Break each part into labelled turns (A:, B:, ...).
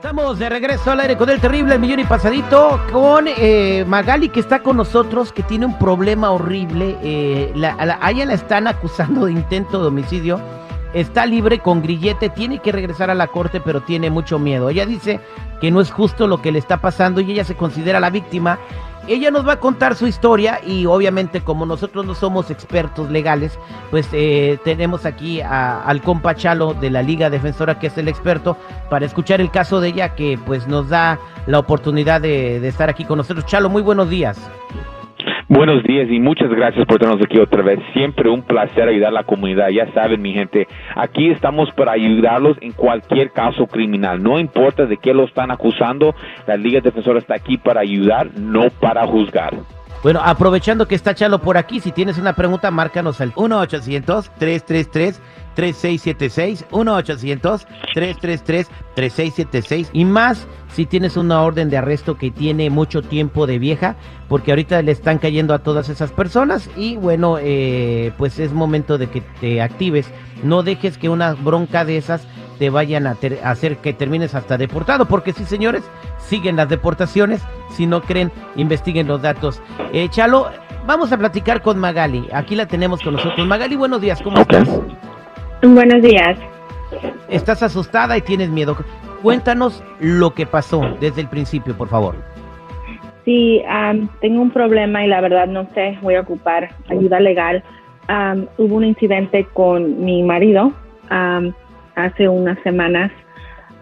A: Estamos de regreso al aire con el terrible el millón y pasadito con eh, Magali que está con nosotros que tiene un problema horrible. Eh, la, a, la, a ella la están acusando de intento de homicidio. Está libre con grillete, tiene que regresar a la corte, pero tiene mucho miedo. Ella dice que no es justo lo que le está pasando y ella se considera la víctima. Ella nos va a contar su historia y obviamente como nosotros no somos expertos legales, pues eh, tenemos aquí al compa Chalo de la Liga Defensora que es el experto para escuchar el caso de ella que pues nos da la oportunidad de, de estar aquí con nosotros. Chalo, muy buenos días.
B: Buenos días y muchas gracias por tenernos aquí otra vez. Siempre un placer ayudar a la comunidad. Ya saben, mi gente, aquí estamos para ayudarlos en cualquier caso criminal. No importa de qué lo están acusando, la Liga Defensora está aquí para ayudar, no para juzgar.
A: Bueno, aprovechando que está Chalo por aquí, si tienes una pregunta, márcanos al 1-800-333-3676, 1-800-333-3676 y más si tienes una orden de arresto que tiene mucho tiempo de vieja, porque ahorita le están cayendo a todas esas personas y bueno, eh, pues es momento de que te actives. No dejes que una bronca de esas te vayan a, hacer que termines hasta deportado, porque sí, señores, siguen las deportaciones. Si no creen, investiguen los datos. Eh, Chalo, vamos a platicar con Magali. Aquí la tenemos con nosotros. Magali, buenos días, ¿cómo estás?
C: Buenos días.
A: Estás asustada y tienes miedo. Cuéntanos lo que pasó desde el principio, por favor.
C: Sí, am, tengo un problema y la verdad no sé, voy a ocupar ayuda legal. Am, hubo un incidente con mi marido am, hace unas semanas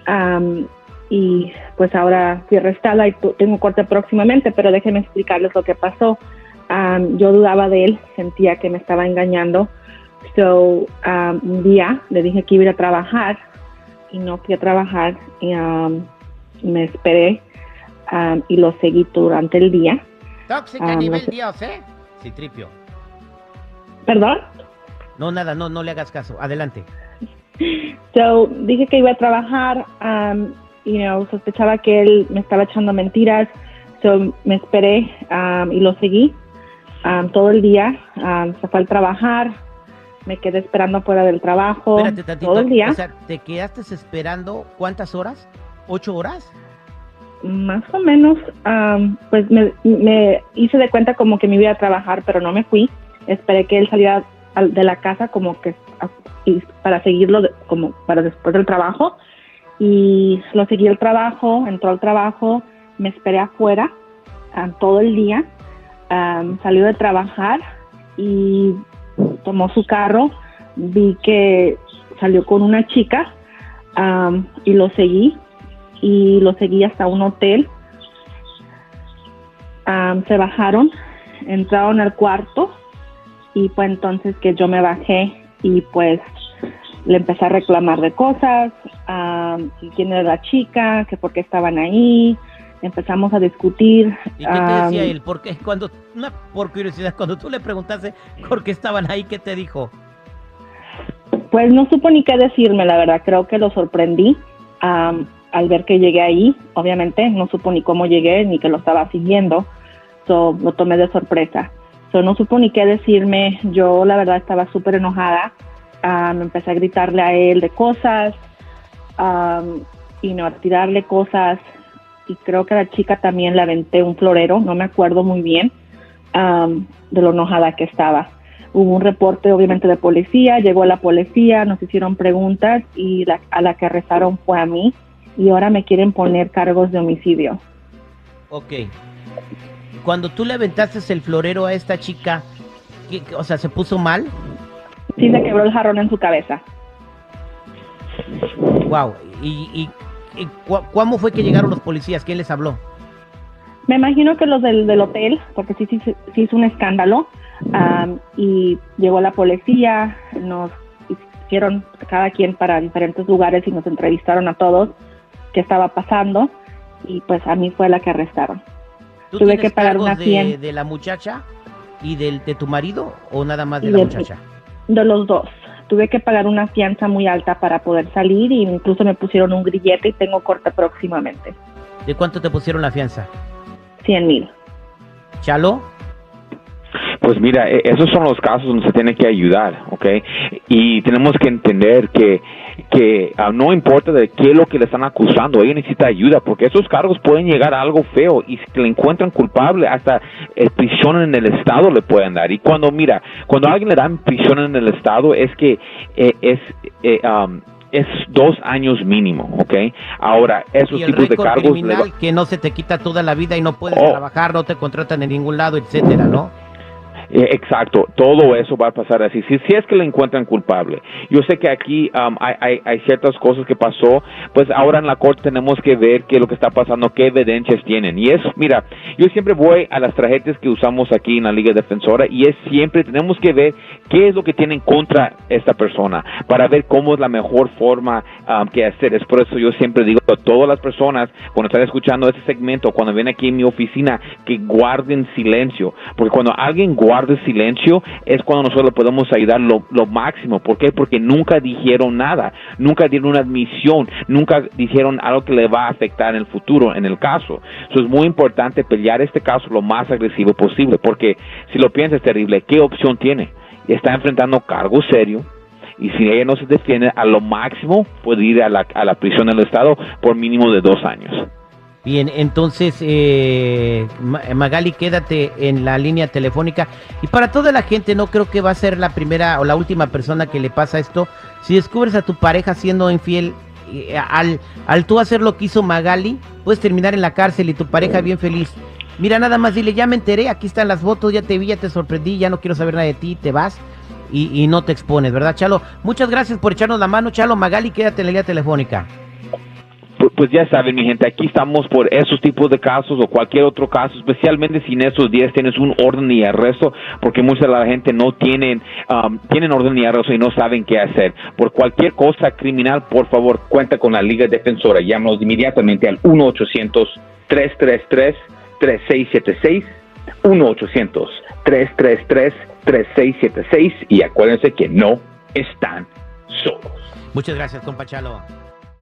C: am, y pues ahora fui arrestada y tengo corte próximamente, pero déjenme explicarles lo que pasó. Am, yo dudaba de él, sentía que me estaba engañando. So, am, un día le dije que iba a ir a trabajar y no fui a trabajar y am, me esperé um, y lo seguí durante el día.
A: Tóxica
C: no
A: nivel
C: sé.
A: Dios, ¿eh? Sí, tripio.
C: ¿Perdón?
A: No, nada, no, no le hagas caso. Adelante.
C: So, dije que iba a trabajar, um, you know, sospechaba que él me estaba echando mentiras, so me esperé um, y lo seguí um, todo el día. Um, se fue al trabajar, me quedé esperando fuera del trabajo
A: Espérate tantito.
C: todo el día,
A: O sea, ¿te quedaste esperando cuántas horas? ¿Ocho horas?
C: más o menos. um, pues me, me hice de cuenta como que me iba a trabajar, pero no me fui. Esperé que él saliera al- de la casa como que y para seguirlo como para después del trabajo y lo seguí el trabajo, entró al trabajo, me esperé afuera ah, todo el día, ah, salió de trabajar y tomó su carro, vi que salió con una chica ah, y lo seguí y lo seguí hasta un hotel. Se bajaron, entraron al cuarto y fue entonces que yo me bajé y pues le empecé a reclamar de cosas, um, quién era la chica, que por qué estaban ahí, empezamos a discutir.
A: ¿Y qué te decía
C: um,
A: él? ¿Por qué? Cuando, una, por curiosidad, cuando tú le preguntaste por qué estaban ahí, ¿qué te dijo?
C: Pues no supo ni qué decirme, la verdad, creo que lo sorprendí um, al ver que llegué ahí, obviamente no supo ni cómo llegué ni que lo estaba siguiendo, so, lo tomé de sorpresa. So, no supo ni qué decirme, yo la verdad estaba súper enojada, um, empecé a gritarle a él de cosas, um, y no, a tirarle cosas, y creo que a la chica también le aventé un florero, no me acuerdo muy bien um, de lo enojada que estaba. Hubo un reporte obviamente de policía, llegó la policía, nos hicieron preguntas y la, a la que arrestaron fue a mí y ahora me quieren poner cargos de homicidio.
A: Ok. Cuando tú le aventaste el florero a esta chica, ¿qué- qué- o sea, ¿se puso mal?
C: Sí se quebró el jarrón en su cabeza.
A: Wow. ¿Y, y, y cu- cómo fue que llegaron los policías? ¿Quién les habló?
C: Me imagino que los del, del hotel, porque sí, sí, sí hizo un escándalo, y llegó la policía, nos hicieron cada quien para diferentes lugares y nos entrevistaron a todos qué estaba pasando y pues a mí fue la que arrestaron.
A: ¿Tú
C: Tuve que pagar una
A: de, de la muchacha y del, de tu marido o nada más de
C: Y
A: la muchacha?
C: De los dos. Tuve que pagar una fianza muy alta para poder salir y incluso me pusieron un grillete y tengo corte próximamente.
A: ¿De cuánto te pusieron la fianza?
C: 100 mil.
A: ¿Chalo?
B: Pues mira, e- esos son los casos donde se tiene que ayudar, ¿ok? Y tenemos que entender que que ah, no importa de qué es lo que le están acusando, ella necesita ayuda porque esos cargos pueden llegar a algo feo y si le encuentran culpable hasta eh, prisión en el estado le pueden dar. Y cuando mira, cuando a alguien le dan prisión en el estado es que eh, es eh, um, es dos años mínimo, ¿ok? Ahora, esos tipos de cargos...
A: Criminal que no se te quita toda la vida y no puedes oh. trabajar, no te contratan en ningún lado, etcétera, ¿no?
B: Eh, exacto, todo eso va a pasar así. Si, es que le encuentran culpable. Yo sé que aquí um, hay, ciertas cosas que pasó, pues ahora en la corte tenemos que ver qué es lo que está pasando, qué evidencias tienen. Y eso, mira, yo siempre voy a las tarjetas que usamos aquí en la Liga Defensora y es siempre, tenemos que ver qué es lo que tienen contra esta persona para ver cómo es la mejor forma um, que hacer. Es por eso yo siempre digo a todas las personas, cuando están escuchando este segmento, cuando ven aquí en mi oficina, que guarden silencio. Porque cuando alguien guarda de silencio es cuando nosotros podemos ayudar lo, máximo. ¿Por qué? Porque nunca dijeron nada, nunca dieron una admisión, nunca dijeron algo que le va a afectar en el futuro, en el caso. Eso es muy importante pelear este caso lo más agresivo posible, porque si lo piensas terrible, ¿qué opción tiene? Está enfrentando cargo serio, y si ella no se defiende, a lo máximo puede ir a la prisión del Estado por mínimo de dos años.
A: Bien, entonces, eh, Magali, quédate en la línea telefónica. Y para toda la gente, no creo que va a ser la primera o la última persona que le pasa esto. Si descubres a tu pareja siendo infiel, eh, al, al tú hacer lo que hizo Magali, puedes terminar en la cárcel y tu pareja bien feliz. Mira, nada más dile, ya me enteré, aquí están las fotos, ya te vi, ya te sorprendí, ya no quiero saber nada de ti, te vas y, y no te expones, ¿verdad, Chalo? Muchas gracias por echarnos la mano, Chalo. Magali, quédate en la línea telefónica
B: pues ya saben, mi gente, aquí estamos por esos tipos de casos o cualquier otro caso, especialmente si en esos días tienes un orden y arresto, porque mucha de la gente no tienen, um, tienen orden y arresto y no saben qué hacer. Por cualquier cosa criminal, por favor, cuenta con la Liga Defensora. Llámanos inmediatamente al 1-800-333-3676. 1-800-333-3676 y acuérdense que no están solos.
A: Muchas gracias, compa Chalo.